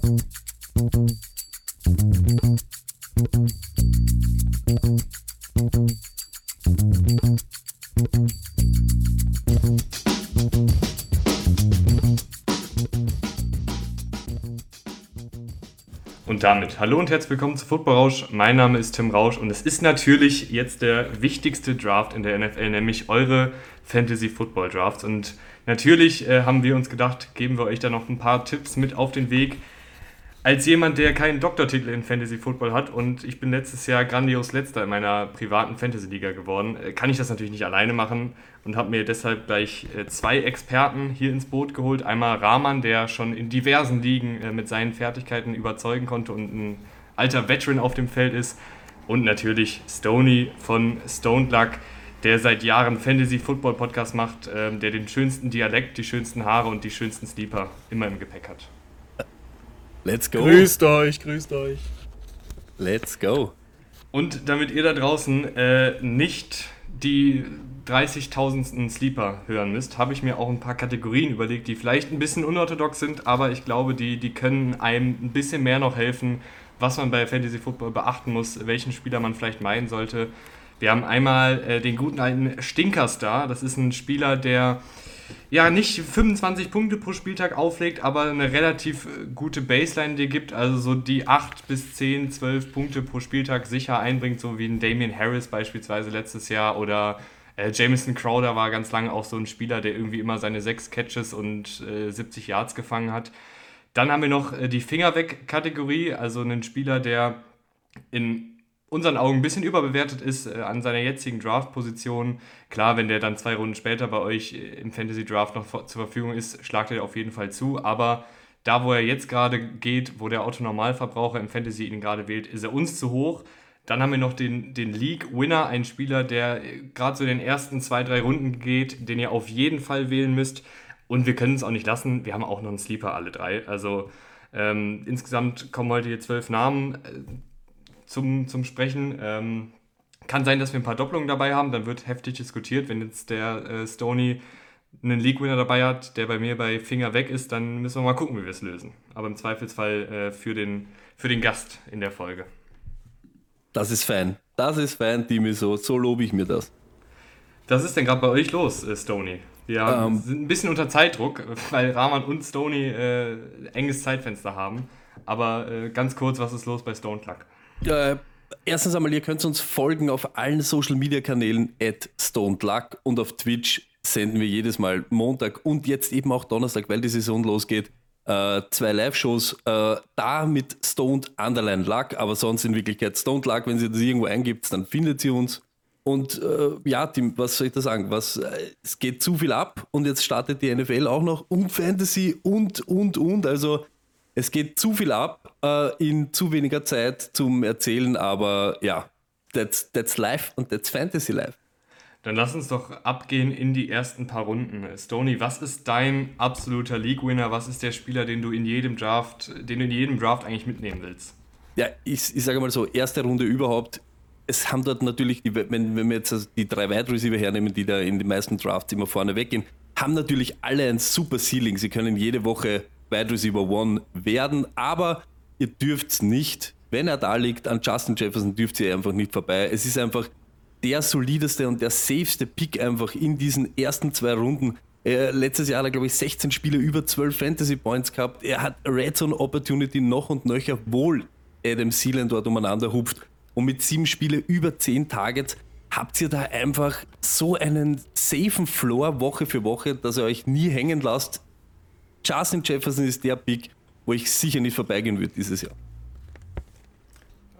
Und damit hallo und herzlich willkommen zu Football Rausch. Mein Name ist Tim Rausch und es ist natürlich jetzt der wichtigste Draft in der NFL, nämlich eure Fantasy Football Drafts. Und natürlich äh, haben wir uns gedacht, geben wir euch da noch ein paar Tipps mit auf den Weg, als jemand, der keinen Doktortitel in Fantasy Football hat und ich bin letztes Jahr grandios letzter in meiner privaten Fantasy Liga geworden, äh, kann ich das natürlich nicht alleine machen und habe mir deshalb gleich äh, zwei Experten hier ins Boot geholt. Einmal Rahman, der schon in diversen Ligen äh, mit seinen Fertigkeiten überzeugen konnte und ein alter Veteran auf dem Feld ist. Und natürlich Stony von Stone Luck, der seit Jahren Fantasy Football Podcast macht, ähm, der den schönsten Dialekt, die schönsten Haare und die schönsten Sleeper immer im Gepäck hat. Let's go. Grüßt euch, grüßt euch. Let's go. Und damit ihr da draußen äh, nicht die 30.000. Sleeper hören müsst, habe ich mir auch ein paar Kategorien überlegt, die vielleicht ein bisschen unorthodox sind, aber ich glaube, die, die können einem ein bisschen mehr noch helfen, was man bei Fantasy Football beachten muss, welchen Spieler man vielleicht meinen sollte. Wir haben einmal äh, den guten alten Stinkerstar. Das ist ein Spieler, der ja nicht 25 Punkte pro Spieltag auflegt, aber eine relativ äh, gute Baseline dir gibt, also so die 8 bis 10, 12 Punkte pro Spieltag sicher einbringt, so wie ein Damian Harris beispielsweise letztes Jahr oder äh, Jameson Crowder war ganz lange auch so ein Spieler, der irgendwie immer seine 6 Catches und äh, 70 Yards gefangen hat. Dann haben wir noch äh, die Finger weg Kategorie, also einen Spieler, der in unseren Augen ein bisschen überbewertet ist äh, an seiner jetzigen Draft-Position. Klar, wenn der dann zwei Runden später bei euch äh, im Fantasy Draft noch zur Verfügung ist, schlagt er auf jeden Fall zu. Aber da, wo er jetzt gerade geht, wo der Autonormalverbraucher im Fantasy ihn gerade wählt, ist er uns zu hoch. Dann haben wir noch den, den League-Winner, einen Spieler, der äh, gerade so in den ersten zwei, drei Runden geht, den ihr auf jeden Fall wählen müsst. Und wir können es auch nicht lassen, wir haben auch noch einen Sleeper, alle drei. Also ähm, insgesamt kommen heute hier zwölf Namen zum, zum Sprechen. Ähm, kann sein, dass wir ein paar Doppelungen dabei haben, dann wird heftig diskutiert. Wenn jetzt der äh, Stoney einen League-Winner dabei hat, der bei mir bei Finger weg ist, dann müssen wir mal gucken, wie wir es lösen. Aber im Zweifelsfall äh, für, den, für den Gast in der Folge. Das ist fein. Das ist fein, Dimi, so, so lobe ich mir das. Was ist denn gerade bei euch los, äh, Stony? Wir um, ähm. sind ein bisschen unter Zeitdruck, weil Rahman und Stony äh, enges Zeitfenster haben. Aber äh, ganz kurz, was ist los bei Stone Cluck? Äh, erstens einmal, ihr könnt uns folgen auf allen Social Media Kanälen at StonedLuck und auf Twitch senden wir jedes Mal Montag und jetzt eben auch Donnerstag, weil die Saison losgeht, äh, zwei Live-Shows. Äh, da mit Stoned Underline Luck, aber sonst in Wirklichkeit Stoned Luck. Wenn ihr das irgendwo eingibt, dann findet ihr uns. Und äh, ja, Tim, was soll ich da sagen? Was, äh, es geht zu viel ab und jetzt startet die NFL auch noch und Fantasy und, und, und. Also es geht zu viel ab äh, in zu weniger Zeit zum Erzählen, aber ja, that's, that's life und that's Fantasy Life. Dann lass uns doch abgehen in die ersten paar Runden. Stony, was ist dein absoluter League-Winner? Was ist der Spieler, den du in jedem Draft, den du in jedem Draft eigentlich mitnehmen willst? Ja, ich, ich sage mal so, erste Runde überhaupt. Es haben dort natürlich, die, wenn, wenn wir jetzt die drei Wide Receiver hernehmen, die da in den meisten Drafts immer vorne weggehen, haben natürlich alle ein super Ceiling. Sie können jede Woche Wide Receiver One werden, aber ihr dürft nicht, wenn er da liegt, an Justin Jefferson dürft ihr einfach nicht vorbei. Es ist einfach der solideste und der safeste Pick einfach in diesen ersten zwei Runden. Er, letztes Jahr hat er, glaube ich, 16 Spiele über 12 Fantasy Points gehabt. Er hat Red Zone Opportunity noch und nöcher, wohl Adam Sealand dort umeinander hupft. Und mit sieben Spiele über 10 Targets habt ihr da einfach so einen safen Floor Woche für Woche, dass er euch nie hängen lasst. Justin Jefferson ist der Pick, wo ich sicher nicht vorbeigehen würde dieses Jahr.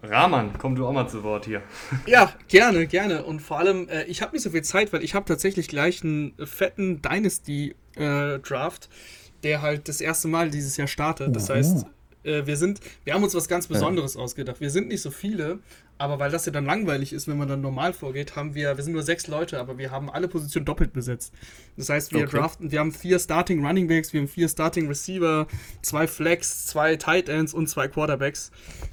Rahman, komm du auch mal zu Wort hier. Ja, gerne, gerne. Und vor allem, äh, ich habe nicht so viel Zeit, weil ich habe tatsächlich gleich einen fetten Dynasty-Draft, äh, der halt das erste Mal dieses Jahr startet. Das heißt, äh, wir sind, wir haben uns was ganz Besonderes ja. ausgedacht. Wir sind nicht so viele, aber weil das ja dann langweilig ist, wenn man dann normal vorgeht, haben wir, wir sind nur sechs Leute, aber wir haben alle Positionen doppelt besetzt. Das heißt, wir okay. draften, wir haben vier Starting Running Backs, wir haben vier Starting Receiver, zwei Flex, zwei Tight Ends und zwei Quarterbacks.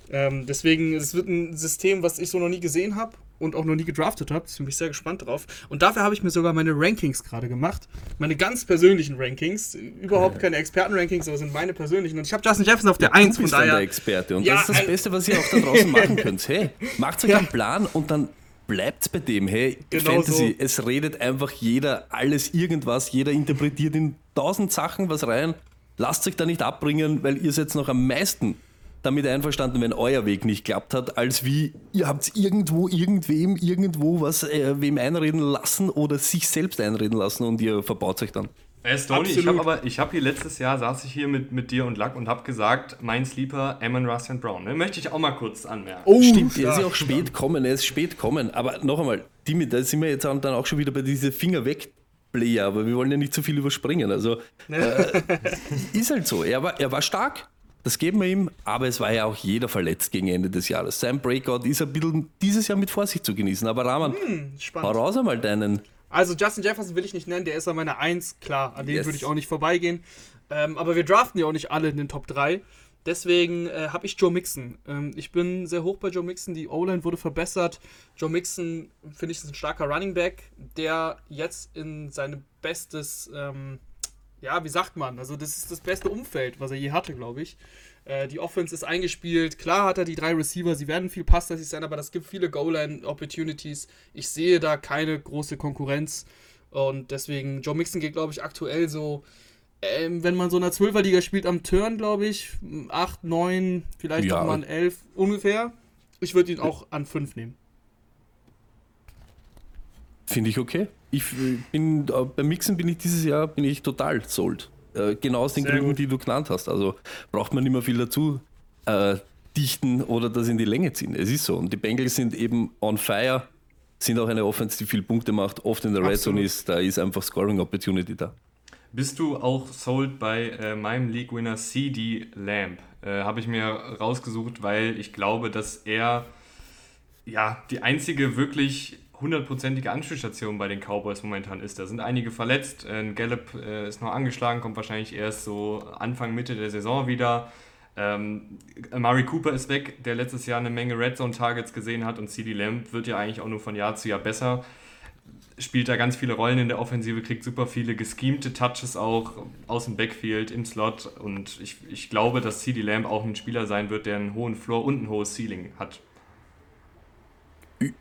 Ähm, deswegen, es wird ein System, was ich so noch nie gesehen habe und auch noch nie gedraftet habe. Bin ich sehr gespannt drauf. Und dafür habe ich mir sogar meine Rankings gerade gemacht. Meine ganz persönlichen Rankings. Überhaupt keine Experten-Rankings, aber sind meine persönlichen. Und ich habe Justin Jefferson auf der Ja, 1 du bist von daher. der Experte. Und Ja, das ist das Beste, was ihr auch da draußen machen könnt. Hey, macht euch Ja. einen Plan und dann bleibt bei dem. Hey, Genau Fantasy, so. es redet einfach jeder alles irgendwas. Jeder interpretiert in tausend Sachen was rein. Lasst euch da nicht abbringen, weil ihr seid noch am meisten damit einverstanden, wenn euer Weg nicht klappt hat, als wie ihr habt irgendwo, irgendwem, irgendwo was äh, wem einreden lassen oder sich selbst einreden lassen und ihr verbaut euch dann. Äh, Stoney, ich habe aber, ich habe hier letztes Jahr, saß ich hier mit, mit dir und Luck und habe gesagt, mein Sleeper, Amon Russell Brown. Ne? Möchte ich auch mal kurz anmerken. Oh, Stimmt, er ist ja auch spät kommen, er ist spät kommen. Aber noch einmal, Timmy, da sind wir jetzt dann auch schon wieder bei diese Finger weg. Player, aber wir wollen ja nicht zu viel überspringen. Also äh, ist halt so. Er war, er war stark, das geben wir ihm, aber es war ja auch jeder verletzt gegen Ende des Jahres. Sein Breakout ist ein bisschen dieses Jahr mit Vorsicht zu genießen. Aber Rahman, hau Spannend. raus einmal deinen. Also Justin Jefferson will ich nicht nennen, der ist an meiner 1, klar, an dem Yes. würde ich auch nicht vorbeigehen. Ähm, aber wir draften ja auch nicht alle in den Top 3. Deswegen äh, habe ich Joe Mixon. Ähm, ich bin sehr hoch bei Joe Mixon. Die O-Line wurde verbessert. Joe Mixon, finde ich, ist ein starker Running Back, der jetzt in sein bestes, ähm, ja, wie sagt man? Also, das ist das beste Umfeld, was er je hatte, glaube ich. Äh, die Offense ist eingespielt. Klar hat er die drei Receiver, sie werden viel passlastig sein, aber das gibt viele Goal-Line-Opportunities. Ich sehe da keine große Konkurrenz. Und deswegen, Joe Mixon geht, glaube ich, aktuell so, ähm, wenn man so in einer 12er-Liga spielt, am Turn, glaube ich, 8, 9, vielleicht Ja. auch mal ein 11 ungefähr. Ich würde ihn auch an 5 nehmen. Finde ich okay. Ich äh, bin, äh, beim Mixen bin ich dieses Jahr bin ich total sold. Äh, genau aus den Sehr Gründen, gut. die du genannt hast. Also braucht man nicht mehr viel dazu äh, dichten oder das in die Länge ziehen. Es ist so. Und die Bengals sind eben on fire, sind auch eine Offense, die viel Punkte macht, oft in der Red Zone ist. Da ist einfach Scoring Opportunity da. Bist du auch sold bei äh, meinem League-Winner CD Lamb? Habe ich mir rausgesucht, weil ich glaube, dass er ja die einzige wirklich hundertprozentige Anspielstation bei den Cowboys momentan ist. Da sind einige verletzt. Äh, Gallup äh, ist noch angeschlagen, kommt wahrscheinlich erst so Anfang, Mitte der Saison wieder. Ähm, Amari Cooper ist weg, der letztes Jahr eine Menge Red Zone Targets gesehen hat und CD Lamb wird ja eigentlich auch nur von Jahr zu Jahr besser spielt da ganz viele Rollen in der Offensive, kriegt super viele geschemte Touches auch aus dem Backfield, im Slot und ich, ich glaube, dass CD Lamb auch ein Spieler sein wird, der einen hohen Floor und ein hohes Ceiling hat.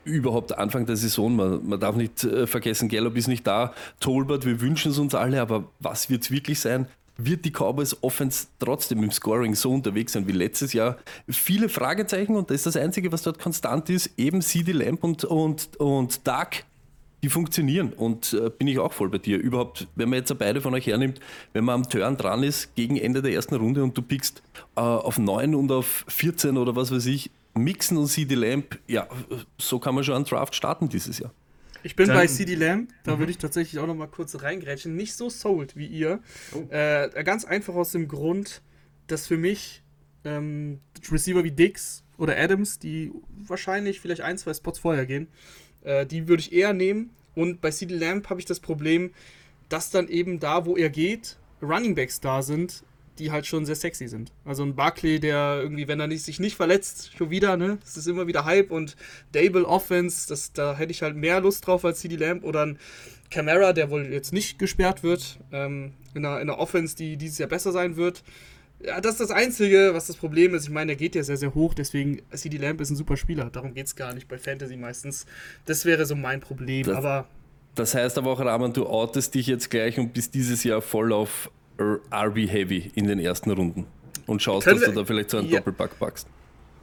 Überhaupt Anfang der Saison, man, man darf nicht äh, vergessen, Gallup ist nicht da, Tolbert, wir wünschen es uns alle, aber was wird es wirklich sein? Wird die Cowboys Offense trotzdem im Scoring so unterwegs sein wie letztes Jahr? Viele Fragezeichen und das ist das Einzige, was dort konstant ist. Eben CD Lamp und, und, und Dark, die funktionieren und äh, bin ich auch voll bei dir. Überhaupt, wenn man jetzt beide von euch hernimmt, wenn man am Turn dran ist, gegen Ende der ersten Runde und du pickst äh, auf 9 und auf 14 oder was weiß ich, Mixen und CD Lamp, ja, so kann man schon einen Draft starten dieses Jahr. Ich bin Dann- bei CD Lamb, da würde ich tatsächlich auch noch mal kurz reingrätschen. Nicht so sold wie ihr. Oh. Äh, ganz einfach aus dem Grund, dass für mich ähm, Receiver wie Dix oder Adams, die wahrscheinlich vielleicht ein, zwei Spots vorher gehen, äh, die würde ich eher nehmen. Und bei CD Lamb habe ich das Problem, dass dann eben da, wo er geht, Running Backs da sind, die halt schon sehr sexy sind. Also ein Barkley, der irgendwie, wenn er nicht, sich nicht verletzt, schon wieder, ne? Das ist immer wieder Hype und Dable Offense, das, da hätte ich halt mehr Lust drauf als CD Lamb oder ein Camara, der wohl jetzt nicht gesperrt wird, ähm, in, einer, in einer Offense, die dieses Jahr besser sein wird. Ja, das ist das Einzige, was das Problem ist. Ich meine, der geht ja sehr, sehr hoch, deswegen CD Lamb ist ein super Spieler. Darum geht es gar nicht bei Fantasy meistens. Das wäre so mein Problem, Das- aber Das heißt aber auch, Rahman, du outest dich jetzt gleich und bist dieses Jahr voll auf RB-Heavy in den ersten Runden und schaust, dass du da vielleicht so einen Ja. Doppelpack packst.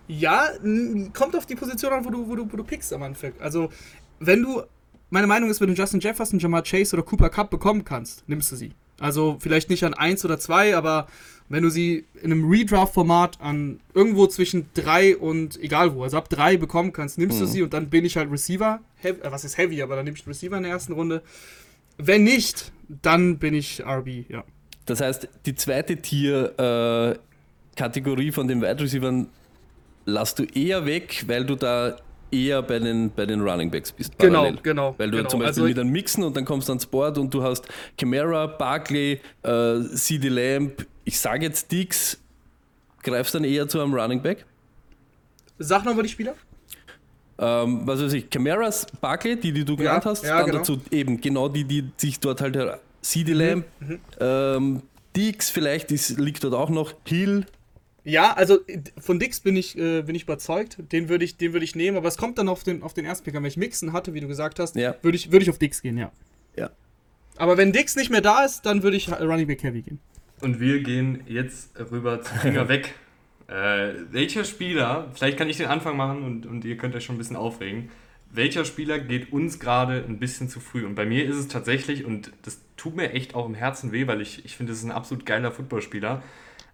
Ja, kommt auf die Position an, wo du, wo du, wo du pickst am Anfang. Also, wenn du, meine Meinung ist, wenn du Justin Jefferson, Jamar Chase oder Cooper Cup bekommen kannst, nimmst du sie. Also, vielleicht nicht an 1 oder 2, aber wenn du sie in einem Redraft-Format an irgendwo zwischen 3 und egal wo, also ab 3 bekommen kannst, nimmst du sie und dann bin ich halt Receiver. Heavy, äh, was ist Heavy, aber dann nehme ich Receiver in der ersten Runde. Wenn nicht, dann bin ich RB, ja. Das heißt, die zweite Tier-Kategorie von den Wide Receivers lässt du eher weg, weil du da eher bei den, bei den Running Backs bist. Genau, parallel. genau, Weil du genau. zum Beispiel Also- mit einem Mixen und dann kommst du ans Board und du hast Camara, Barkley, äh, CD Lamb, ich sage jetzt Dix, greifst dann eher zu einem Running Back. Sag nochmal die Spieler. Äh, ähm, was weiß ich, Camaras, Barkley, die, die du genannt Ja, hast, ja, dann genau. dazu eben genau die, die sich dort halt CD Lamb, Mhm, ähm, Dix vielleicht ist, liegt dort auch noch, Hill, Ja, also äh, von Dix bin ich, äh, bin ich überzeugt. Den würde ich, den würde ich nehmen, aber es kommt dann auf den, auf den ersten Pick an. Wenn ich Mixen hatte, wie du gesagt hast, Ja. würde ich, würde ich auf Dix gehen, ja. ja. Aber wenn Dix nicht mehr da ist, dann würde ich Running Back Heavy gehen. Und wir gehen jetzt rüber zum Finger weg. Äh, welcher Spieler, vielleicht kann ich den Anfang machen und, und ihr könnt euch schon ein bisschen aufregen. Welcher Spieler geht uns gerade ein bisschen zu früh? Und bei mir ist es tatsächlich, und das tut mir echt auch im Herzen weh, weil ich, ich finde, das ist ein absolut geiler Footballspieler.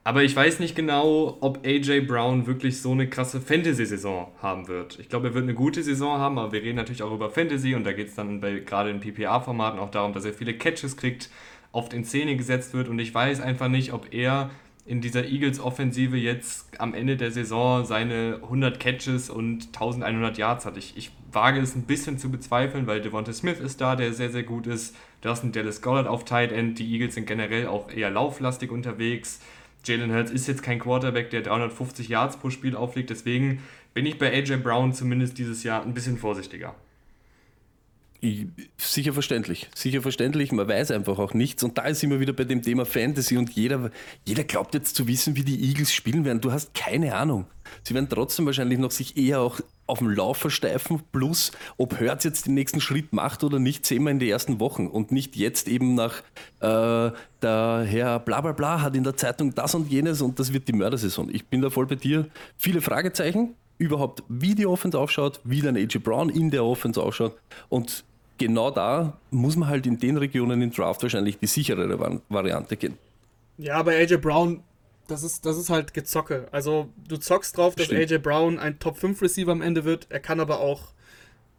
Aber ich weiß nicht genau, ob AJ Brown wirklich so eine krasse Fantasy-Saison haben wird. Ich glaube, er wird eine gute Saison haben, aber wir reden natürlich auch über Fantasy und da geht es dann bei, gerade in PPA-Formaten auch darum, dass er viele Catches kriegt, oft in Szene gesetzt wird und ich weiß einfach nicht, ob er in dieser Eagles-Offensive jetzt am Ende der Saison seine 100 Catches und 1100 Yards hat. Ich, ich wage es ein bisschen zu bezweifeln, weil Devonta Smith ist da, der sehr, sehr gut ist. Du hast einen Dallas Goddard auf Tight End. Die Eagles sind generell auch eher lauflastig unterwegs. Jalen Hurts ist jetzt kein Quarterback, der 350 Yards pro Spiel auflegt. Deswegen bin ich bei AJ Brown zumindest dieses Jahr ein bisschen vorsichtiger. Ich- Sicher verständlich, sicher verständlich, man weiß einfach auch nichts und da ist immer wieder bei dem Thema Fantasy und jeder, jeder glaubt jetzt zu wissen, wie die Eagles spielen werden. Du hast keine Ahnung. Sie werden trotzdem wahrscheinlich noch sich eher auch auf dem Lauf versteifen, plus ob Hurts jetzt den nächsten Schritt macht oder nicht, sehen wir in den ersten Wochen und nicht jetzt eben nach äh, der Herr bla bla bla hat in der Zeitung das und jenes und das wird die Mördersaison. Ich bin da voll bei dir. Viele Fragezeichen, überhaupt wie die Offense ausschaut, wie dann AJ Brown in der Offense ausschaut und genau da muss man halt in den Regionen im Draft wahrscheinlich die sicherere Vari- Variante gehen. Ja, bei AJ Brown, das ist, das ist halt Gezocke. Also du zockst drauf, dass Stimmt. AJ Brown ein Top 5 Receiver am Ende wird. Er kann aber auch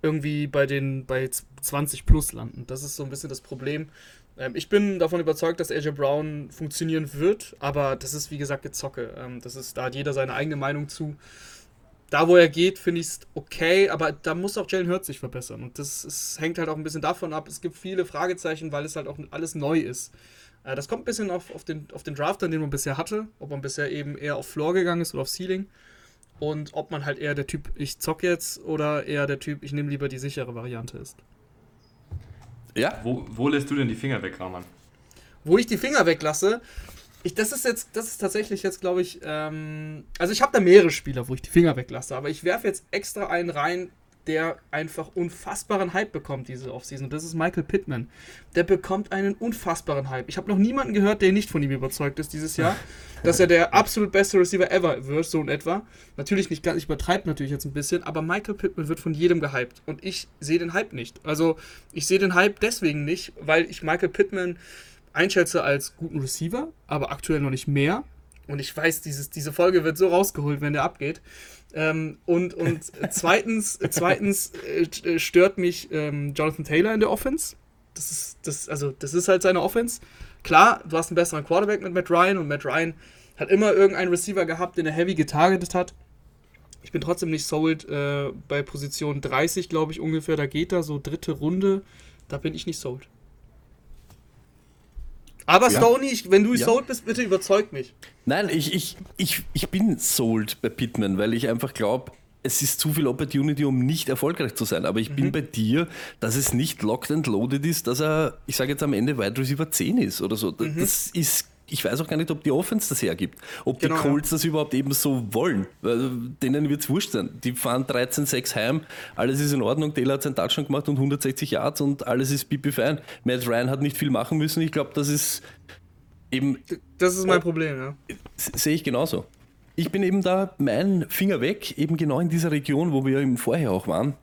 irgendwie bei den bei 20 plus landen. Das ist so ein bisschen das Problem. Ähm, ich bin davon überzeugt, dass AJ Brown funktionieren wird, aber das ist wie gesagt Gezocke. Ähm, das ist, da hat jeder seine eigene Meinung zu. Da, wo er geht, finde ich es okay, aber da muss auch Jalen Hurts sich verbessern. Und das ist, hängt halt auch ein bisschen davon ab. Es gibt viele Fragezeichen, weil es halt auch alles neu ist. Äh, das kommt ein bisschen auf, auf, den, auf den Draft an, den man bisher hatte. Ob man bisher eben eher auf Floor gegangen ist oder auf Ceiling. Und ob man halt eher der Typ, ich zock jetzt, oder eher der Typ, ich nehme lieber die sichere Variante ist. Ja, Wo, wo lässt du denn die Finger weg, Rahman? Wo ich die Finger weglasse, ich, das ist jetzt, das ist tatsächlich jetzt, glaube ich, ähm, also ich habe da mehrere Spieler, wo ich die Finger weglasse, aber ich werfe jetzt extra einen rein, der einfach unfassbaren Hype bekommt diese Offseason. Und das ist Michael Pittman. Der bekommt einen unfassbaren Hype. Ich habe noch niemanden gehört, der nicht von ihm überzeugt ist dieses Jahr, dass er der absolut beste Receiver ever wird, so in etwa. Natürlich nicht ganz, ich übertreibe natürlich jetzt ein bisschen, aber Michael Pittman wird von jedem gehypt. Und ich sehe den Hype nicht. Also ich sehe den Hype deswegen nicht, weil ich Michael Pittman einschätze als guten Receiver, aber aktuell noch nicht mehr. Und ich weiß, dieses, diese Folge wird so rausgeholt, wenn der abgeht. Ähm, und und zweitens, zweitens äh, stört mich ähm, Jonathan Taylor in der Offense. Das ist, das, also, das ist halt seine Offense. Klar, du hast einen besseren Quarterback mit Matt Ryan und Matt Ryan hat immer irgendeinen Receiver gehabt, den er heavy getargetet hat. Ich bin trotzdem nicht sold äh, bei Position 30, glaube ich, ungefähr. Da geht er so dritte Runde. Da bin ich nicht sold. Aber Ja. Stoney, wenn du Ja. sold bist, bitte überzeug mich. nein, ich, ich, ich, ich bin sold bei Pittman, weil ich einfach glaube, es ist zu viel Opportunity, um nicht erfolgreich zu sein. Aber ich bin bei dir, dass es nicht locked and loaded ist, dass er, ich sage jetzt am Ende, Wide Receiver 10 ist oder so. Das ist, ich weiß auch gar nicht, ob die Offense das hergibt. Ob Genau, die Colts das überhaupt eben so wollen. Weil denen wird es wurscht sein. Die fahren 13-6 heim, alles ist in Ordnung. Taylor hat seinen Touchdown gemacht und 160 Yards und alles ist pipi fein. Matt Ryan hat nicht viel machen müssen. Ich glaube, das ist eben Das ist mein Problem, ja. Sehe ich genauso. Ich bin eben da, mein Finger weg, eben genau in dieser Region, wo wir eben vorher auch waren.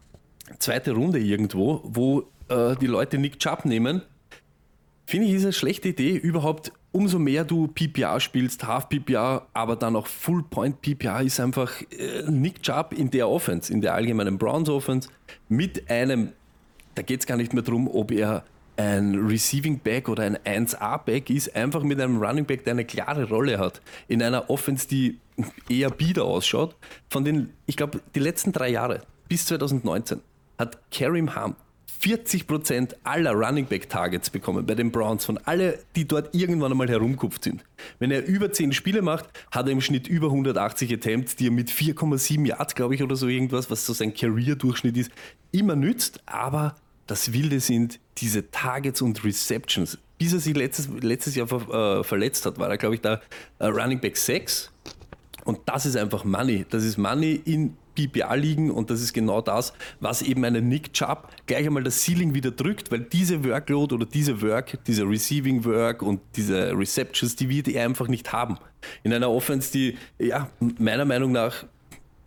Zweite Runde irgendwo, wo äh, die Leute Nick Chubb nehmen. Finde ich, ist eine schlechte Idee. Überhaupt, umso mehr du PPA spielst, Half PPA, aber dann auch Full Point PPA, ist einfach äh, Nick Chubb in der Offense, in der allgemeinen Browns Offense, mit einem da geht es gar nicht mehr darum, ob er ein Receiving Back oder ein 1A Back ist, einfach mit einem Running Back, der eine klare Rolle hat, in einer Offense, die eher bieder ausschaut. Von den, ich glaube, die letzten drei Jahre bis 2019 hat Karim Hunt 40% aller Running Back Targets bekommen bei den Browns von alle, die dort irgendwann einmal herumkupft sind. Wenn er über 10 Spiele macht, hat er im Schnitt über 180 Attempts, die er mit 4,7 Yards, glaube ich, oder so irgendwas, was so sein Career-Durchschnitt ist, immer nützt. Aber das Wilde sind diese Targets und Receptions. Bis er sich letztes, letztes Jahr ver, äh, verletzt hat, war er, glaube ich, da äh, Running Back 6. Und das ist einfach Money. Das ist Money in PPA liegen und das ist genau das, was eben einen Nick Chubb gleich einmal das Ceiling wieder drückt, weil diese Workload oder diese Work, diese Receiving Work und diese Receptions, die wird er einfach nicht haben. In einer Offense, die ja meiner Meinung nach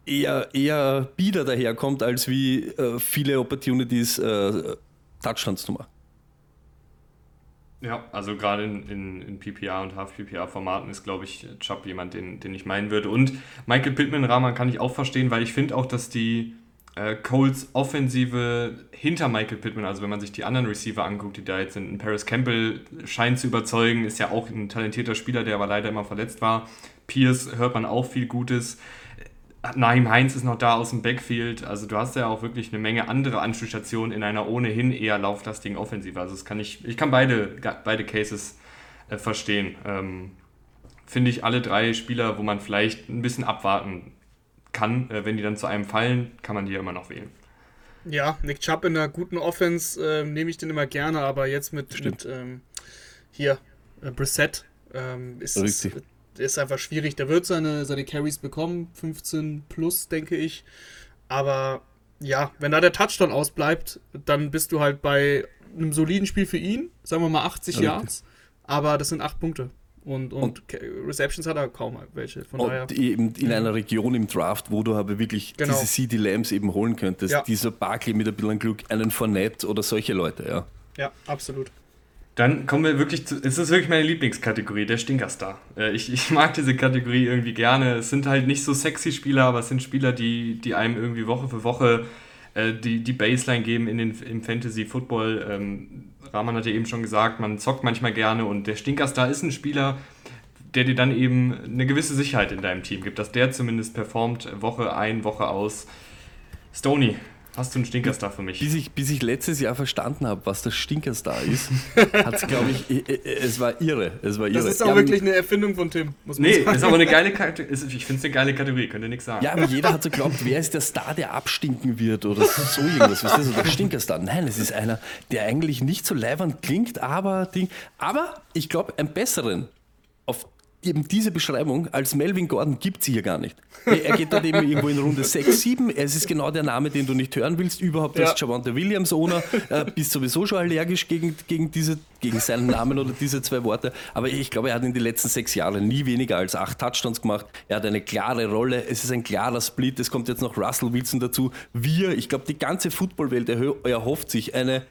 eher, eher bieder daherkommt, als wie äh, viele Opportunities äh, Touchdowns zu machen. Ja, also gerade in, in, in PPA und Half-PPA-Formaten ist, glaube ich, Chubb jemand, den, den ich meinen würde. Und Michael Pittman, Rahman kann ich auch verstehen, weil ich finde auch, dass die äh, Colts Offensive hinter Michael Pittman, also wenn man sich die anderen Receiver anguckt, die da jetzt sind, Paris Campbell scheint zu überzeugen, ist ja auch ein talentierter Spieler, der aber leider immer verletzt war. Pierce hört man auch viel Gutes. Naim Heinz ist noch da aus dem Backfield. Also du hast ja auch wirklich eine Menge andere Anspielstationen in einer ohnehin eher lauflastigen Offensive. Also das kann ich, ich kann beide, beide Cases äh, verstehen. Ähm, Finde ich alle drei Spieler, wo man vielleicht ein bisschen abwarten kann, äh, wenn die dann zu einem fallen, kann man die ja immer noch wählen. Ja, Nick Chubb in einer guten Offense äh, nehme ich den immer gerne, aber jetzt mit, mit ähm, hier äh, Brissett ähm, ist es ist einfach schwierig. Der wird seine, seine Carries bekommen, 15 plus, denke ich. Aber ja, wenn da der Touchdown ausbleibt, dann bist du halt bei einem soliden Spiel für ihn, sagen wir mal 80 okay. Yards, aber das sind 8 Punkte. Und, und, und, Receptions hat er kaum welche. Von und daher. eben in einer Region im Draft, wo du aber wirklich genau. diese CD Lambs eben holen könntest. Ja. Dieser Barkley mit ein bisschen Glück, einen Fournette oder solche Leute, ja. Ja, absolut. Dann kommen wir wirklich zu. Es ist wirklich meine Lieblingskategorie, der Stinkerstar. Äh, ich, ich mag diese Kategorie irgendwie gerne. Es sind halt nicht so sexy Spieler, aber es sind Spieler, die, die einem irgendwie Woche für Woche äh, die, die Baseline geben in den, im Fantasy Football. Ähm, Rahman hat ja eben schon gesagt, man zockt manchmal gerne und der Stinkerstar ist ein Spieler, der dir dann eben eine gewisse Sicherheit in deinem Team gibt, dass der zumindest performt Woche ein, Woche aus. Stony, Hast du einen Stinkerstar für mich? Bis ich, bis ich letztes Jahr verstanden habe, was der Stinkerstar ist, hat es, glaube ich, es war irre. Es war irre. Das ist auch ja, wirklich eine Erfindung von Tim, muss man nee, sagen. ist aber eine geile Kategorie. Ich finde es eine geile Kategorie, könnt ihr nichts sagen. Ja, aber jeder hat so geglaubt, wer ist der Star, der abstinken wird oder so irgendwas. Was ist das? Der Stinkerstar. Nein, es ist einer, der eigentlich nicht so leibend klingt, aber, Ding, aber ich glaube, einen besseren auf eben diese Beschreibung als Melvin Gordon gibt es hier gar nicht. Er geht dort eben irgendwo in Runde 6, 7. Es ist genau der Name, den du nicht hören willst. Überhaupt als Javante Williams Owner äh, bist sowieso schon allergisch gegen, gegen, diese, gegen seinen Namen oder diese zwei Worte. Aber ich glaube, er hat in den letzten sechs Jahren nie weniger als acht Touchdowns gemacht. Er hat eine klare Rolle. Es ist ein klarer Split. Es kommt jetzt noch Russell Wilson dazu. Wir, ich glaube, die ganze Footballwelt erhofft sich eine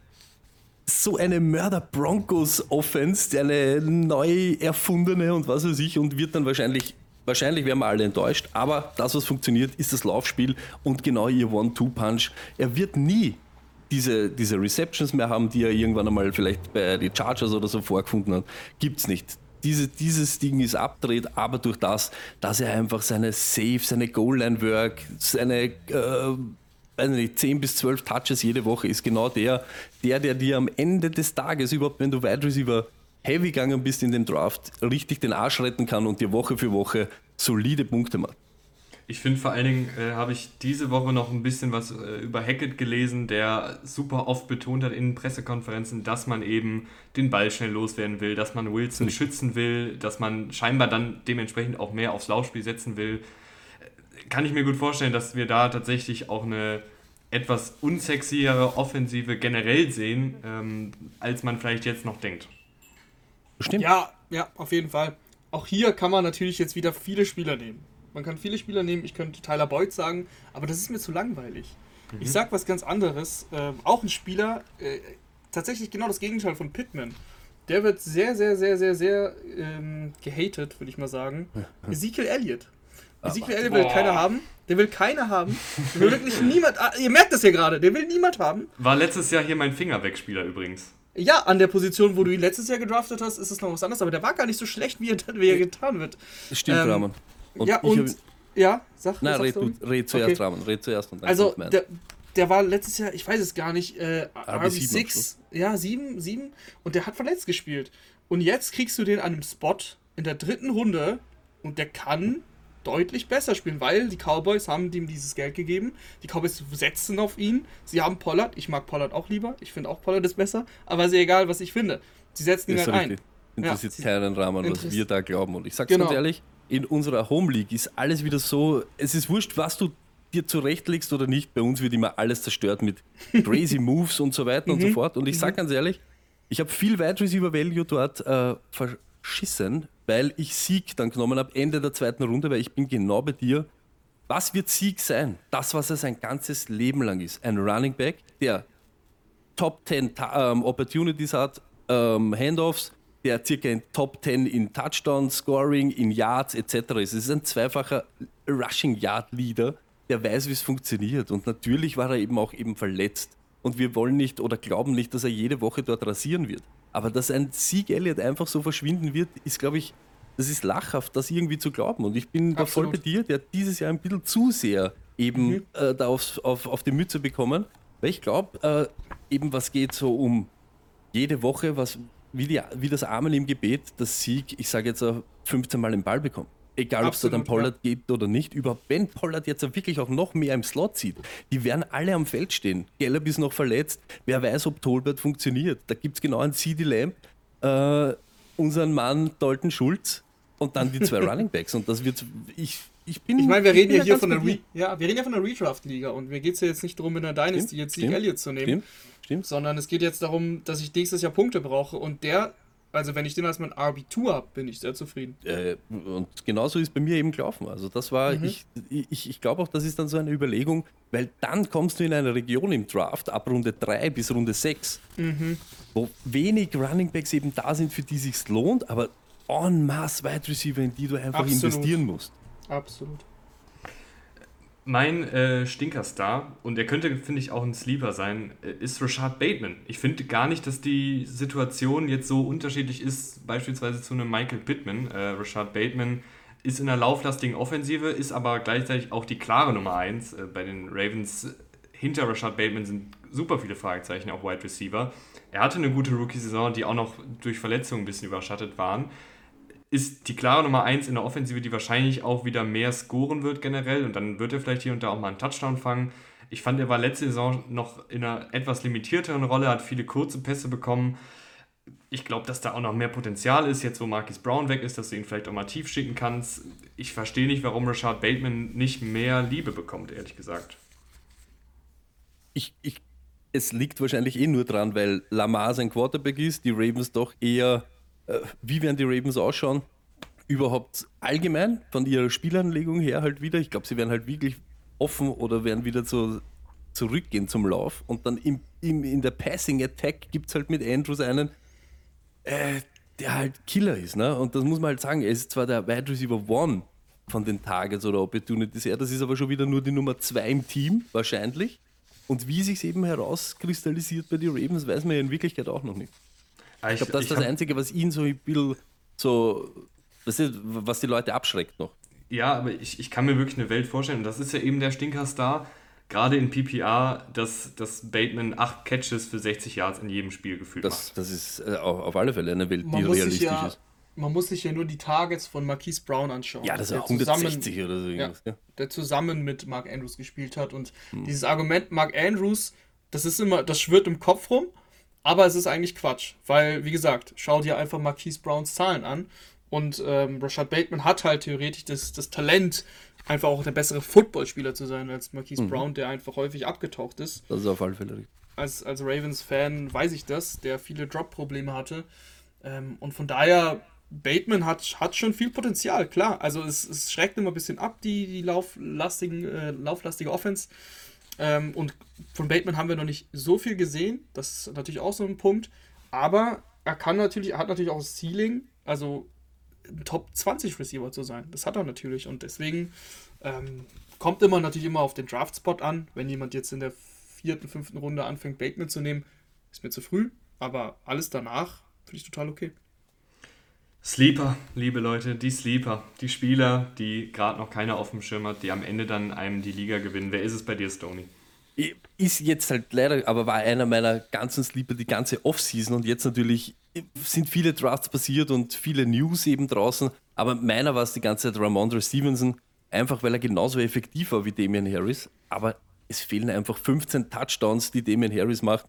so eine Mörder-Broncos-Offense, eine neu erfundene und was weiß ich, und wird dann wahrscheinlich, wahrscheinlich werden wir alle enttäuscht, aber das, was funktioniert, ist das Laufspiel und genau ihr One-Two-Punch. Er wird nie diese, diese Receptions mehr haben, die er irgendwann einmal vielleicht bei den Chargers oder so vorgefunden hat. Gibt es nicht. Diese, dieses Ding ist abdreht, aber durch das, dass er einfach seine Safe, seine Goal-Line-Work, seine äh, weiß nicht, 10 bis 12 Touches jede Woche ist genau der, der, der dir am Ende des Tages, überhaupt wenn du Wide Receiver heavy gegangen bist in dem Draft, richtig den Arsch retten kann und dir Woche für Woche solide Punkte macht. Ich finde vor allen Dingen, äh, habe ich diese Woche noch ein bisschen was äh, über Hackett gelesen, der super oft betont hat in Pressekonferenzen, dass man eben den Ball schnell loswerden will, dass man Wilson mhm. schützen will, dass man scheinbar dann dementsprechend auch mehr aufs Laufspiel setzen will kann ich mir gut vorstellen, dass wir da tatsächlich auch eine etwas unsexiere Offensive generell sehen, ähm, als man vielleicht jetzt noch denkt. Stimmt. Ja, ja, auf jeden Fall. Auch hier kann man natürlich jetzt wieder viele Spieler nehmen. Man kann viele Spieler nehmen, ich könnte Tyler Boyd sagen, aber das ist mir zu langweilig. Mhm. Ich sag was ganz anderes. Äh, auch ein Spieler, äh, tatsächlich genau das Gegenteil von Pittman. Der wird sehr, sehr, sehr, sehr, sehr ähm, gehatet, würde ich mal sagen. Ezekiel Elliott. Ezekiel will keiner haben. Der will keiner haben. Der will wirklich niemand. Ah, ihr merkt das hier gerade. Der will niemand haben. War letztes Jahr hier mein Fingerwegspieler übrigens. Ja, an der Position, wo du ihn letztes Jahr gedraftet hast, ist es noch was anderes. Aber der war gar nicht so schlecht, wie er, wie er getan wird. Stimmt, ähm, Rahman. Und ja, und. Ja, sag Nein, red, du, red zuerst, okay. Rahman. Red zuerst. Und dann also, der, der war letztes Jahr, ich weiß es gar nicht, äh, RB7 RB6, ja, 7, 7 und der hat verletzt gespielt. Und jetzt kriegst du den an einem Spot in der dritten Runde und der kann deutlich besser spielen, weil die Cowboys haben ihm dieses Geld gegeben. Die Cowboys setzen auf ihn. Sie haben Pollard. Ich mag Pollard auch lieber. Ich finde auch Pollard ist besser. Aber ist egal, was ich finde. Sie setzen ihn Ist halt ein. richtig. Interessiert Ja. keinen Rahmen, was wir da glauben. Und ich sag's Genau. ganz ehrlich, in unserer Home League ist alles wieder so, es ist wurscht, was du dir zurechtlegst oder nicht. Bei uns wird immer alles zerstört mit crazy Moves und so weiter und so fort. Und ich sag ganz ehrlich, ich habe viel Wide Receiver Value dort äh, verschissen, weil ich Sieg dann genommen habe, Ende der zweiten Runde, weil ich bin genau bei dir. Was wird Sieg sein? Das, was er sein ganzes Leben lang ist. Ein Running Back, der Top 10 Ta ähm, Opportunities hat, ähm, Handoffs, der circa in Top 10 in Touchdowns, Scoring, in Yards etc. ist. Es ist ein zweifacher Rushing Yard Leader, der weiß, wie es funktioniert. Und natürlich war er eben auch eben verletzt. Und wir wollen nicht oder glauben nicht, dass er jede Woche dort rasieren wird. Aber dass ein Sieg Elliott einfach so verschwinden wird, ist, glaube ich, das ist lachhaft, das irgendwie zu glauben. Und ich bin da voll Absolut. bei dir, der hat dieses Jahr ein bisschen zu sehr eben Mhm. äh, da aufs, auf, auf die Mütze bekommen. Weil ich glaube, äh, eben was geht so um jede Woche, was, wie, die, wie das Amen im Gebet, das Sieg, ich sage jetzt äh, 15 Mal den Ball bekommt. Egal, ob es da dann Pollard geht oder nicht. Überhaupt, wenn Pollard jetzt wirklich auch noch mehr im Slot sieht, die werden alle am Feld stehen. Gallup ist noch verletzt. Wer weiß, ob Tolbert funktioniert. Da gibt es genau einen CD Lamb, äh, unseren Mann Dalton Schulz und dann die zwei Running Backs. Und das wird, ich, ich bin. Ich meine, wir reden ja hier von dir. Re ja, wir reden ja von der Redraft-Liga und mir geht es ja jetzt nicht darum, in der Dynasty Stimmt, jetzt Sieg Elliott zu nehmen, Stimmt, stimmt. sondern es geht jetzt darum, dass ich nächstes Jahr Punkte brauche und der, also wenn ich den als mein RB2 habe, bin ich sehr zufrieden. Äh, und genauso ist bei mir eben gelaufen. Also das war, Mhm. ich, ich, ich glaube auch, das ist dann so eine Überlegung, weil dann kommst du in eine Region im Draft ab Runde 3 bis Runde 6, Mhm. wo wenig Running Backs eben da sind, für die es sich lohnt, aber en masse Wide Receiver, in die du einfach Absolut. investieren musst. Absolut. Mein äh, Stinkerstar, und er könnte, finde ich, auch ein Sleeper sein, äh, ist Rashad Bateman. Ich finde gar nicht, dass die Situation jetzt so unterschiedlich ist, beispielsweise zu einem Michael Pittman. Äh, Rashad Bateman ist in einer lauflastigen Offensive, ist aber gleichzeitig auch die klare Nummer 1. Äh, bei den Ravens hinter Rashad Bateman sind super viele Fragezeichen auf Wide Receiver. Er hatte eine gute Rookie-Saison, die auch noch durch Verletzungen ein bisschen überschattet waren ist die klare Nummer 1 in der Offensive, die wahrscheinlich auch wieder mehr scoren wird generell und dann wird er vielleicht hier und da auch mal einen Touchdown fangen. Ich fand, er war letzte Saison noch in einer etwas limitierteren Rolle, hat viele kurze Pässe bekommen. Ich glaube, dass da auch noch mehr Potenzial ist, jetzt wo Marquis Brown weg ist, dass du ihn vielleicht auch mal tief schicken kannst. Ich verstehe nicht, warum Rashad Bateman nicht mehr Liebe bekommt, ehrlich gesagt. Ich, ich, es liegt wahrscheinlich eh nur dran, weil Lamar sein Quarterback ist, die Ravens doch eher, wie werden die Ravens ausschauen? Überhaupt allgemein von ihrer Spielanlegung her halt wieder. Ich glaube, sie werden halt wirklich offen oder werden wieder zu, zurückgehen zum Lauf. Und dann im, im, in der Passing Attack gibt es halt mit Andrews einen, äh, der halt Killer ist. Ne? Und das muss man halt sagen, er ist zwar der Wide Receiver One von den Targets oder Opportunities her, das ist aber schon wieder nur die Nummer zwei im Team, wahrscheinlich. Und wie sich eben herauskristallisiert bei den Ravens, weiß man ja in Wirklichkeit auch noch nicht. Aber Ich glaube, das ist das hab- Einzige, was ihn so ein bisschen so, was die Leute abschreckt noch. Ja, aber ich, ich kann mir wirklich eine Welt vorstellen. Und das ist ja eben der Stinkerstar, gerade in PPR, dass, dass Bateman acht Catches für 60 Yards in jedem Spiel gefühlt Das, macht. das ist äh, auf alle Fälle eine Welt, die Man sich realistisch ja, ist. man muss sich ja nur die Targets von Marquise Brown anschauen. Ja, das ist der ja 160 oder so. Ja. der zusammen mit Mark Andrews gespielt hat. Und Hm. dieses Argument, Mark Andrews, das ist immer, das schwirrt im Kopf rum, aber es ist eigentlich Quatsch. Weil, wie gesagt, schau dir einfach Marquise Browns Zahlen an. Und ähm, Rashad Bateman hat halt theoretisch das, das Talent, einfach auch der bessere Footballspieler zu sein als Marquise Mhm. Brown, der einfach häufig abgetaucht ist Das ist auf alle Fälle richtig. als, als Ravens-Fan weiß ich das, der viele Drop-Probleme hatte. Ähm, und von daher, Bateman hat, hat schon viel Potenzial, klar. Also es, es schreckt immer ein bisschen ab, die, die lauflastigen, äh, lauflastige Offense. Ähm, und von Bateman haben wir noch nicht so viel gesehen. Das ist natürlich auch so ein Punkt. Aber er kann natürlich, er hat natürlich auch Ceiling, also ein Top 20 Receiver zu sein. Das hat er natürlich. Und deswegen ähm, kommt immer natürlich immer auf den Draft-Spot an. Wenn jemand jetzt in der vierten, fünften Runde anfängt, Bateman zu nehmen, ist mir zu früh. Aber alles danach finde ich total okay. Sleeper, liebe Leute, die Sleeper, die Spieler, die gerade noch keiner auf dem Schirm hat, die am Ende dann einem die Liga gewinnen. Wer ist es bei dir, Stoney? ist jetzt halt leider, aber war einer meiner ganzen Sleeper die ganze Offseason und jetzt natürlich sind viele Drafts passiert und viele News eben draußen, aber meiner war es die ganze Zeit Ramondre Stevenson, einfach weil er genauso effektiv war wie Damian Harris, aber es fehlen einfach 15 Touchdowns, die Damian Harris macht,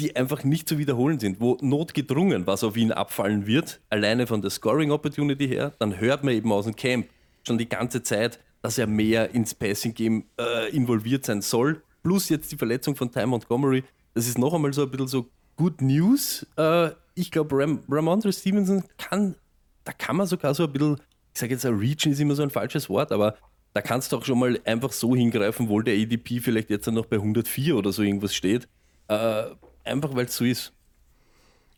die einfach nicht zu wiederholen sind, wo notgedrungen was auf ihn abfallen wird, alleine von der Scoring Opportunity her, dann hört man eben aus dem Camp schon die ganze Zeit, dass er mehr ins Passing Game äh, involviert sein soll plus jetzt die Verletzung von Ty Montgomery. Das ist noch einmal so ein bisschen so Good News. Äh, ich glaube, Ram Ramondre Stevenson kann, da kann man sogar so ein bisschen, ich sage jetzt, Reach ist immer so ein falsches Wort, aber da kannst du auch schon mal einfach so hingreifen, wohl der ADP vielleicht jetzt noch bei 104 oder so irgendwas steht. Äh, einfach weil es so ist.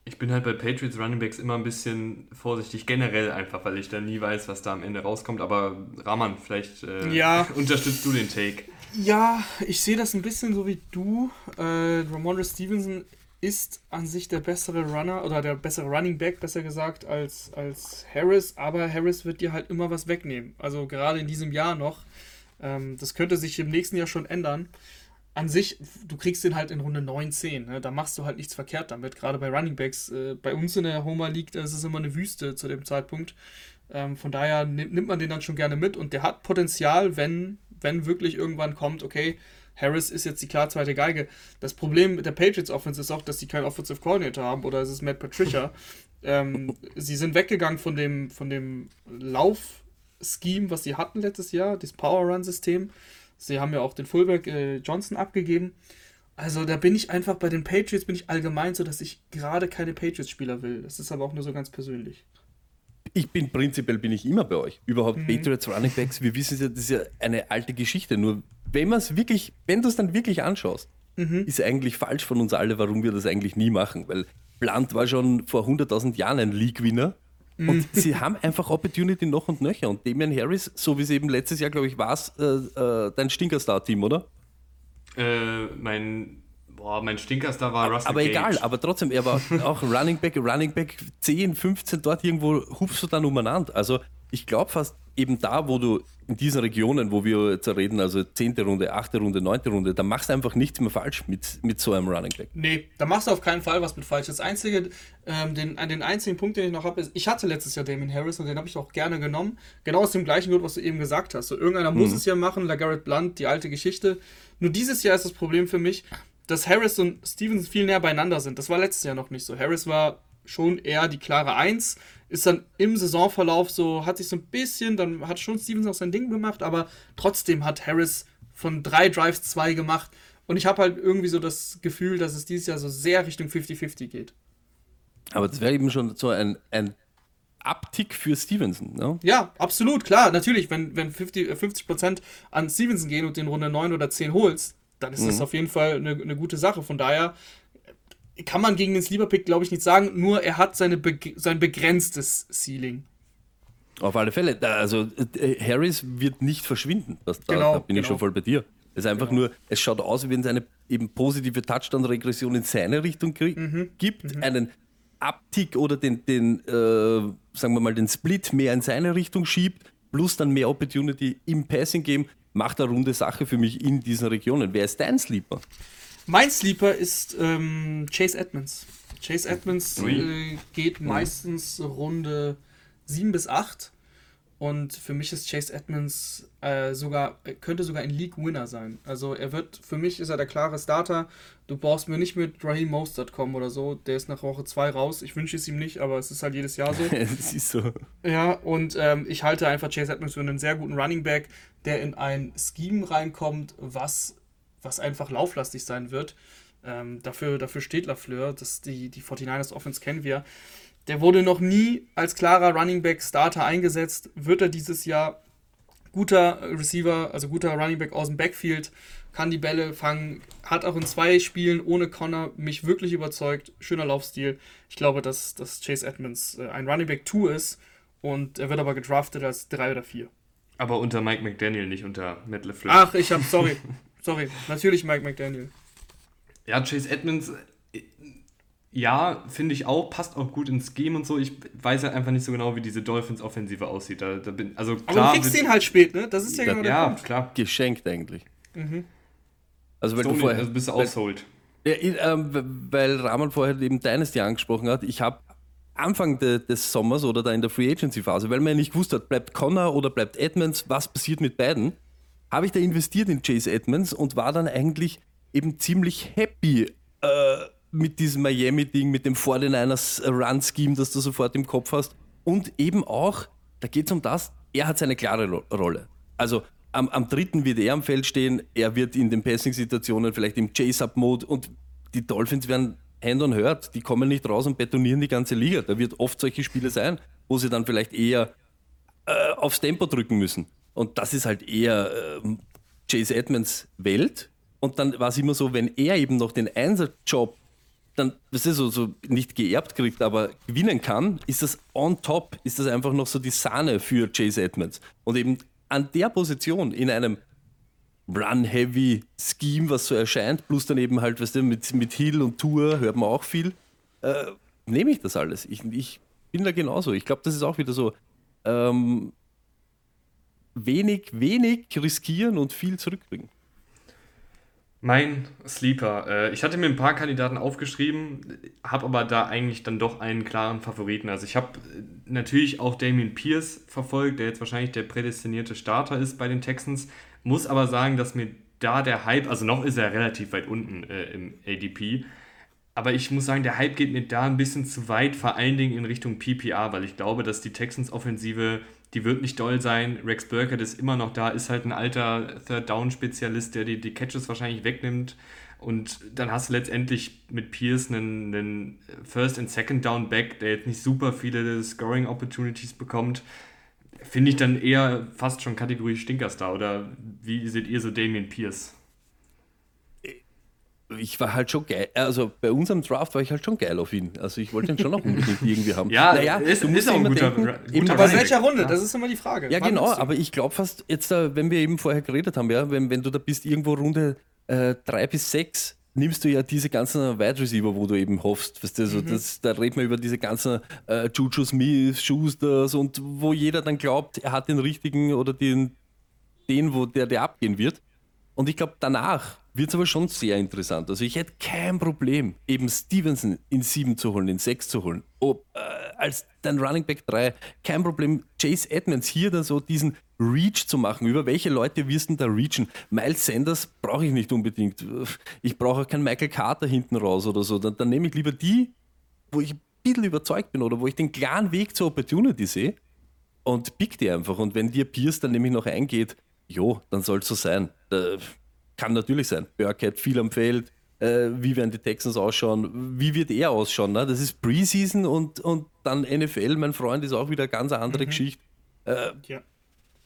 Ich bin halt bei Patriots Running Backs immer ein bisschen vorsichtig, generell einfach, weil ich da nie weiß, was da am Ende rauskommt. Aber Rahman, vielleicht äh, ja. unterstützt du den Take. Ja, ich sehe das ein bisschen so wie du. Äh, Ramondre Stevenson ist an sich der bessere Runner oder der bessere Running Back, besser gesagt, als, als Harris, aber Harris wird dir halt immer was wegnehmen. Also gerade in diesem Jahr noch. Ähm, das könnte sich im nächsten Jahr schon ändern. An sich, du kriegst den halt in Runde 9, 10. Ne? Da machst du halt nichts verkehrt damit. Gerade bei Running Backs. Äh, bei uns in der Homer League, das ist immer eine Wüste zu dem Zeitpunkt. Ähm, von daher nimmt man den dann schon gerne mit und der hat Potenzial, wenn wenn wirklich irgendwann kommt, okay, Harris ist jetzt die klar zweite Geige. Das Problem mit der Patriots Offense ist auch, dass sie keinen Offensive Coordinator haben oder es ist Matt Patricia. ähm, sie sind weggegangen von dem, von dem Lauf-Scheme, was sie hatten letztes Jahr, das Power-Run-System. Sie haben ja auch den Fullback äh, Johnson abgegeben. Also da bin ich einfach bei den Patriots bin ich allgemein so, dass ich gerade keine Patriots-Spieler will. Das ist aber auch nur so ganz persönlich ich bin prinzipiell bin ich immer bei euch. Überhaupt mhm. Patriots Running Backs, wir wissen ja, das ist ja eine alte Geschichte. Nur wenn man es wirklich, wenn du es dann wirklich anschaust, mhm. ist eigentlich falsch von uns alle, warum wir das eigentlich nie machen. Weil Blunt war schon vor 100.000 Jahren ein League-Winner. Mhm. Und sie haben einfach Opportunity noch und nöcher. Und Damian Harris, so wie es eben letztes Jahr, glaube ich, war es, äh, äh, dein Stinkerstar-Team, oder? Äh, mein Boah, mein Stinkerstar war Russell Aber Gage. egal, aber trotzdem, er war auch Running Back, Running Back 10, 15, dort irgendwo hupfst du dann umeinander. Also ich glaube fast eben da, wo du in diesen Regionen, wo wir jetzt reden, also 10. Runde, 8. Runde, 9. Runde, da machst du einfach nichts mehr falsch mit, mit so einem Running Back. Nee, da machst du auf keinen Fall was mit falsch. Das einzige, ähm, den, den einzigen Punkt, den ich noch habe, ist, ich hatte letztes Jahr Damien Harris und den habe ich auch gerne genommen. Genau aus dem gleichen Grund, was du eben gesagt hast. So, irgendeiner mhm. muss es ja machen, LaGarrett Blunt, die alte Geschichte. Nur dieses Jahr ist das Problem für mich, dass Harris und Stevens viel näher beieinander sind. Das war letztes Jahr noch nicht so. Harris war schon eher die klare Eins, ist dann im Saisonverlauf so, hat sich so ein bisschen, dann hat schon Stevens auch sein Ding gemacht, aber trotzdem hat Harris von drei Drives zwei gemacht. Und ich habe halt irgendwie so das Gefühl, dass es dieses Jahr so sehr Richtung 50-50 geht. Aber das wäre eben schon so ein, ein Abtick für Stevenson, ne? Ja, absolut, klar. Natürlich, wenn, wenn 50, 50% an Stevenson gehen und den Runde 9 oder 10 holst, dann ist mhm. das auf jeden Fall eine, eine gute Sache. Von daher kann man gegen den Sleeper-Pick, glaube ich, nicht sagen, nur er hat seine Be sein begrenztes Ceiling. Auf alle Fälle. Also äh, Harris wird nicht verschwinden. Das, da, genau, da bin genau. ich schon voll bei dir. Es ist einfach genau. nur, es schaut aus, wie wenn es eine eben positive Touchdown-Regression in seine Richtung mhm. gibt, mhm. einen Abtick oder den, den äh, sagen wir mal, den Split mehr in seine Richtung schiebt, plus dann mehr Opportunity im Passing Game macht eine runde Sache für mich in diesen Regionen. Wer ist dein Sleeper? Mein Sleeper ist ähm, Chase Edmonds. Chase Edmonds äh, geht meistens Runde 7 bis 8. Und für mich ist Chase Edmonds äh, sogar, könnte sogar ein League-Winner sein. Also er wird, für mich ist er der klare Starter. Du brauchst mir nicht mit Raheem Mostert kommen oder so. Der ist nach Woche 2 raus. Ich wünsche es ihm nicht, aber es ist halt jedes Jahr so. ist so. Ja, und ähm, ich halte einfach Chase Edmonds für einen sehr guten Running Back, der in ein Scheme reinkommt, was, was einfach lauflastig sein wird. Ähm, dafür, dafür steht Lafleur. Das, die, die 49ers Offense kennen wir. Der wurde noch nie als klarer Running Back Starter eingesetzt. Wird er dieses Jahr guter Receiver, also guter Running Back aus dem Backfield, kann die Bälle fangen, hat auch in zwei Spielen ohne Connor mich wirklich überzeugt. Schöner Laufstil. Ich glaube, dass, dass Chase Edmonds äh, ein Running Back 2 ist und er wird aber gedraftet als 3 oder 4. Aber unter Mike McDaniel, nicht unter Matt LeFleur. Ach, ich hab, sorry. sorry. Natürlich Mike McDaniel. Ja, Chase Edmonds ja, finde ich auch, passt auch gut ins Game und so. Ich weiß halt einfach nicht so genau, wie diese Dolphins-Offensive aussieht. Da, da bin, also klar, Aber du kriegst den halt spät, ne? Das ist ja genau der ja, Punkt. klar. Geschenkt eigentlich. Mhm. Also weil Sony, du vorher, also bist du sold. Ja, ich, ähm, weil Rahman vorher eben Dynasty angesprochen hat, ich habe Anfang de, des Sommers oder da in der Free Agency Phase, weil man ja nicht gewusst hat, bleibt Connor oder bleibt Edmonds, was passiert mit beiden, habe ich da investiert in Chase Edmonds und war dann eigentlich eben ziemlich happy äh, mit diesem Miami-Ding, mit dem 49ers Run-Scheme, das du sofort im Kopf hast. Und eben auch, da geht es um das, er hat seine klare Ro Rolle. Also am, am dritten wird er am Feld stehen, er wird in den Passing-Situationen vielleicht im Chase-Up-Mode und die Dolphins werden Hand on Hurt, die kommen nicht raus und betonieren die ganze Liga. Da wird oft solche Spiele sein, wo sie dann vielleicht eher äh, aufs Tempo drücken müssen. Und das ist halt eher äh, Chase Edmonds Welt. Und dann war es immer so, wenn er eben noch den Einsatzjob dann, das ist so, so nicht geerbt kriegt, aber gewinnen kann, ist das on top, ist das einfach noch so die Sahne für Chase Edmonds. Und eben an der Position in einem Run-Heavy-Scheme, was so erscheint, plus dann eben halt, weißt du, mit, mit Hill und Tour hört man auch viel, äh, nehme ich das alles. Ich, ich bin da genauso. Ich glaube, das ist auch wieder so ähm, wenig, wenig riskieren und viel zurückbringen. Mein Sleeper. Äh, ich hatte mir ein paar Kandidaten aufgeschrieben, habe aber da eigentlich dann doch einen klaren Favoriten. Also ich habe natürlich auch Damien Pierce verfolgt, der jetzt wahrscheinlich der prädestinierte Starter ist bei den Texans. Muss aber sagen, dass mir da der Hype, also noch ist er relativ weit unten äh, im ADP, aber ich muss sagen, der Hype geht mir da ein bisschen zu weit, vor allen Dingen in Richtung PPR, weil ich glaube, dass die Texans-Offensive, die wird nicht doll sein. Rex Burkett ist immer noch da, ist halt ein alter Third-Down-Spezialist, der die, die Catches wahrscheinlich wegnimmt. Und dann hast du letztendlich mit Pierce einen, einen First- und Second-Down-Back, der jetzt nicht super viele Scoring-Opportunities bekommt. Finde ich dann eher fast schon Kategorie Stinkerstar. Oder wie seht ihr so Damien Pierce? Ich war halt schon geil. Also bei unserem Draft war ich halt schon geil auf ihn. Also ich wollte ihn schon noch unbedingt irgendwie haben. ja, naja, ist, du musst ist auch ein guter, denken, guter Aber in welcher Runde? Ja. Das ist immer die Frage. Ja, Wann genau. Aber ich glaube fast, jetzt, wenn wir eben vorher geredet haben, ja, wenn, wenn du da bist, irgendwo Runde äh, drei bis sechs, nimmst du ja diese ganzen Wide Receiver, wo du eben hoffst. Weißt du, also mhm. das, da reden wir über diese ganzen äh, Juju Smith, Schusters und wo jeder dann glaubt, er hat den richtigen oder den, den wo der, der abgehen wird. Und ich glaube, danach wird es aber schon sehr interessant. Also ich hätte kein Problem, eben Stevenson in 7 zu holen, in 6 zu holen. Ob, äh, als dein Running Back 3, kein Problem, Chase Edmonds hier dann so diesen Reach zu machen. Über welche Leute wirst du da reachen? Miles Sanders brauche ich nicht unbedingt. Ich brauche auch keinen Michael Carter hinten raus oder so. Dann, dann nehme ich lieber die, wo ich ein bisschen überzeugt bin oder wo ich den klaren Weg zur Opportunity sehe und pick die einfach. Und wenn dir Pierce dann nämlich noch eingeht, jo, dann soll es so sein. Da, kann natürlich sein. Burkhead viel am Feld. Äh, wie werden die Texans ausschauen? Wie wird er ausschauen? Ne? Das ist Preseason und, und dann NFL, mein Freund, ist auch wieder eine ganz andere mhm. Geschichte. Äh, ja.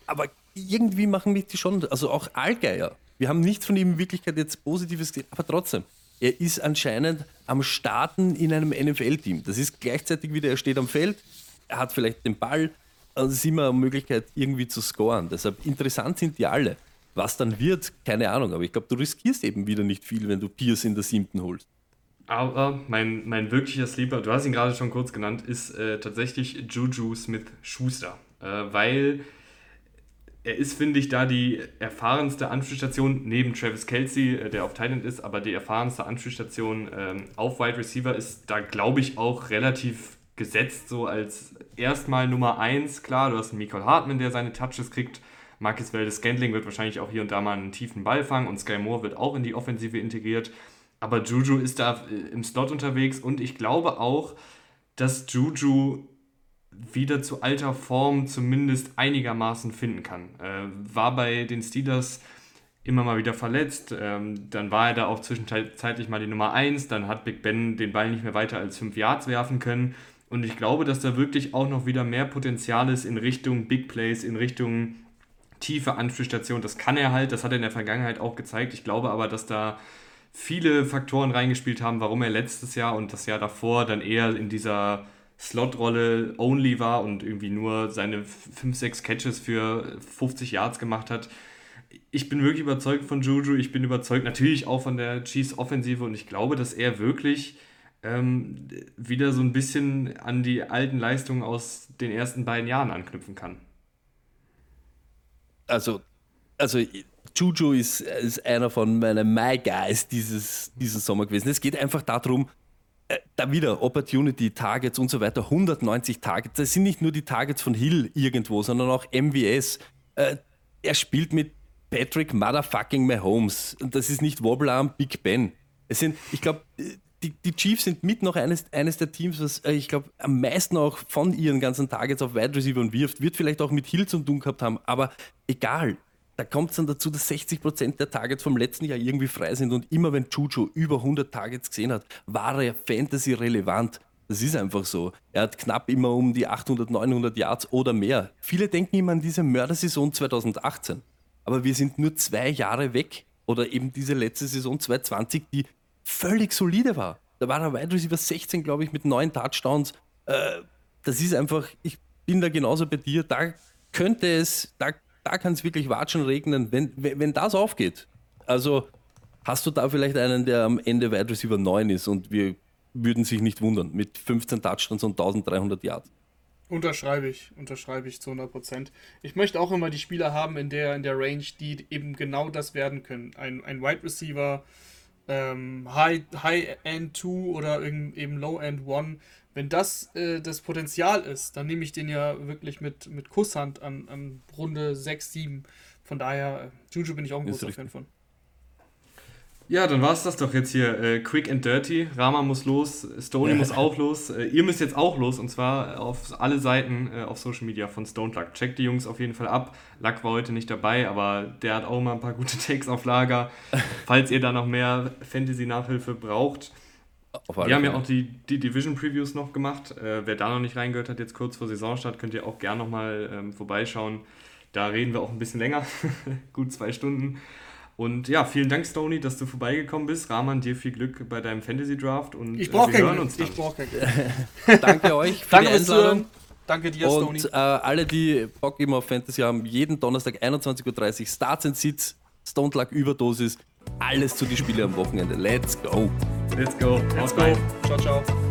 Aber irgendwie machen mich die schon, also auch Allgeier. Wir haben nichts von ihm in Wirklichkeit jetzt Positives gesehen, aber trotzdem. Er ist anscheinend am Starten in einem NFL-Team. Das ist gleichzeitig wieder, er steht am Feld, er hat vielleicht den Ball, also ist immer eine Möglichkeit, irgendwie zu scoren. Deshalb interessant sind die alle. Was dann wird, keine Ahnung, aber ich glaube, du riskierst eben wieder nicht viel, wenn du Pierce in der siebten holst. Aber mein, mein wirklicher Sleeper, du hast ihn gerade schon kurz genannt, ist äh, tatsächlich Juju Smith-Schuster. Äh, weil er ist, finde ich, da die erfahrenste Anspielstation neben Travis Kelsey, äh, der auf Thailand ist, aber die erfahrenste Anspielstation ähm, auf Wide Receiver ist da, glaube ich, auch relativ gesetzt, so als erstmal Nummer 1. Klar, du hast einen Michael Hartmann, der seine Touches kriegt. Marcus Valdes Scantling wird wahrscheinlich auch hier und da mal einen tiefen Ball fangen und Sky Moore wird auch in die Offensive integriert. Aber Juju ist da äh, im Slot unterwegs und ich glaube auch, dass Juju wieder zu alter Form zumindest einigermaßen finden kann. Äh, war bei den Steelers immer mal wieder verletzt, ähm, dann war er da auch zwischenzeitlich mal die Nummer 1, dann hat Big Ben den Ball nicht mehr weiter als 5 Yards werfen können und ich glaube, dass da wirklich auch noch wieder mehr Potenzial ist in Richtung Big Plays, in Richtung tiefe Anspielstation. Das kann er halt, das hat er in der Vergangenheit auch gezeigt. Ich glaube aber, dass da viele Faktoren reingespielt haben, warum er letztes Jahr und das Jahr davor dann eher in dieser Slot-Rolle only war und irgendwie nur seine 5, 6 Catches für 50 Yards gemacht hat. Ich bin wirklich überzeugt von Juju, ich bin überzeugt natürlich auch von der Chiefs-Offensive und ich glaube, dass er wirklich ähm, wieder so ein bisschen an die alten Leistungen aus den ersten beiden Jahren anknüpfen kann also, also Juju ist, ist einer von meinen My Guys dieses, diesen Sommer gewesen. Es geht einfach darum, äh, da wieder Opportunity, Targets und so weiter, 190 Targets. Das sind nicht nur die Targets von Hill irgendwo, sondern auch MWS. Äh, er spielt mit Patrick Motherfucking Mahomes. Und das ist nicht Wobblearm Big Ben. Es sind, ich glaube, die, die, Chiefs sind mit noch eines, eines der Teams, was äh, ich glaube am meisten auch von ihren ganzen Targets auf Wide Receiver wirft. Wird vielleicht auch mit Hill zu tun gehabt haben, aber egal. Da kommt es dann dazu, dass 60% der Targets vom letzten Jahr irgendwie frei sind und immer wenn Juju über 100 Targets gesehen hat, war er Fantasy relevant. Das ist einfach so. Er hat knapp immer um die 800, 900 Yards oder mehr. Viele denken immer an diese Mördersaison 2018. Aber wir sind nur zwei Jahre weg. Oder eben diese letzte Saison 2020, die völlig solide war. Da war er Wide Receiver 16, glaube ich, mit neun Touchdowns. Äh, das ist einfach, ich bin da genauso bei dir. Da könnte es, da, da kann es wirklich watschen regnen, wenn, wenn das aufgeht. Also hast du da vielleicht einen, der am Ende Wide Receiver 9 ist und wir würden sich nicht wundern mit 15 Touchdowns und 1300 Yards. Unterschreibe ich, unterschreibe ich zu 100 Prozent. Ich möchte auch immer die Spieler haben in der, in der Range, die eben genau das werden können. Ein, ein Wide Receiver, ähm, High, High End 2 oder eben Low End 1. Wenn das äh, das Potenzial ist, dann nehme ich den ja wirklich mit, mit Kusshand an, an Runde 6, 7. Von daher, Juju bin ich auch ein großer Fan von. Ja, dann war es das doch jetzt hier. Äh, quick and dirty. Rama muss los, Stony muss auch los. Äh, ihr müsst jetzt auch los und zwar auf alle Seiten äh, auf Social Media von Stone Luck. Checkt die Jungs auf jeden Fall ab. Luck war heute nicht dabei, aber der hat auch mal ein paar gute Takes auf Lager. Falls ihr da noch mehr Fantasy-Nachhilfe braucht. Wir haben ja auch die, die Division-Previews noch gemacht. Äh, wer da noch nicht reingehört hat, jetzt kurz vor Saisonstart, könnt ihr auch gerne nochmal ähm, vorbeischauen. Da reden wir auch ein bisschen länger, gut zwei Stunden. Und ja, vielen Dank, Stony, dass du vorbeigekommen bist. Rahman, dir viel Glück bei deinem Fantasy Draft und ich brauche äh, wir hören uns dann. Ich brauche kein Glück. Danke euch für Danke die Einladung. Danke dir, Stony. Und äh, alle, die Bock immer auf Fantasy haben, jeden Donnerstag 21.30 Uhr Starts and Sits, Stone Luck Überdosis, alles zu den Spielen am Wochenende. Let's go. Let's go. Let's go. Ciao, ciao.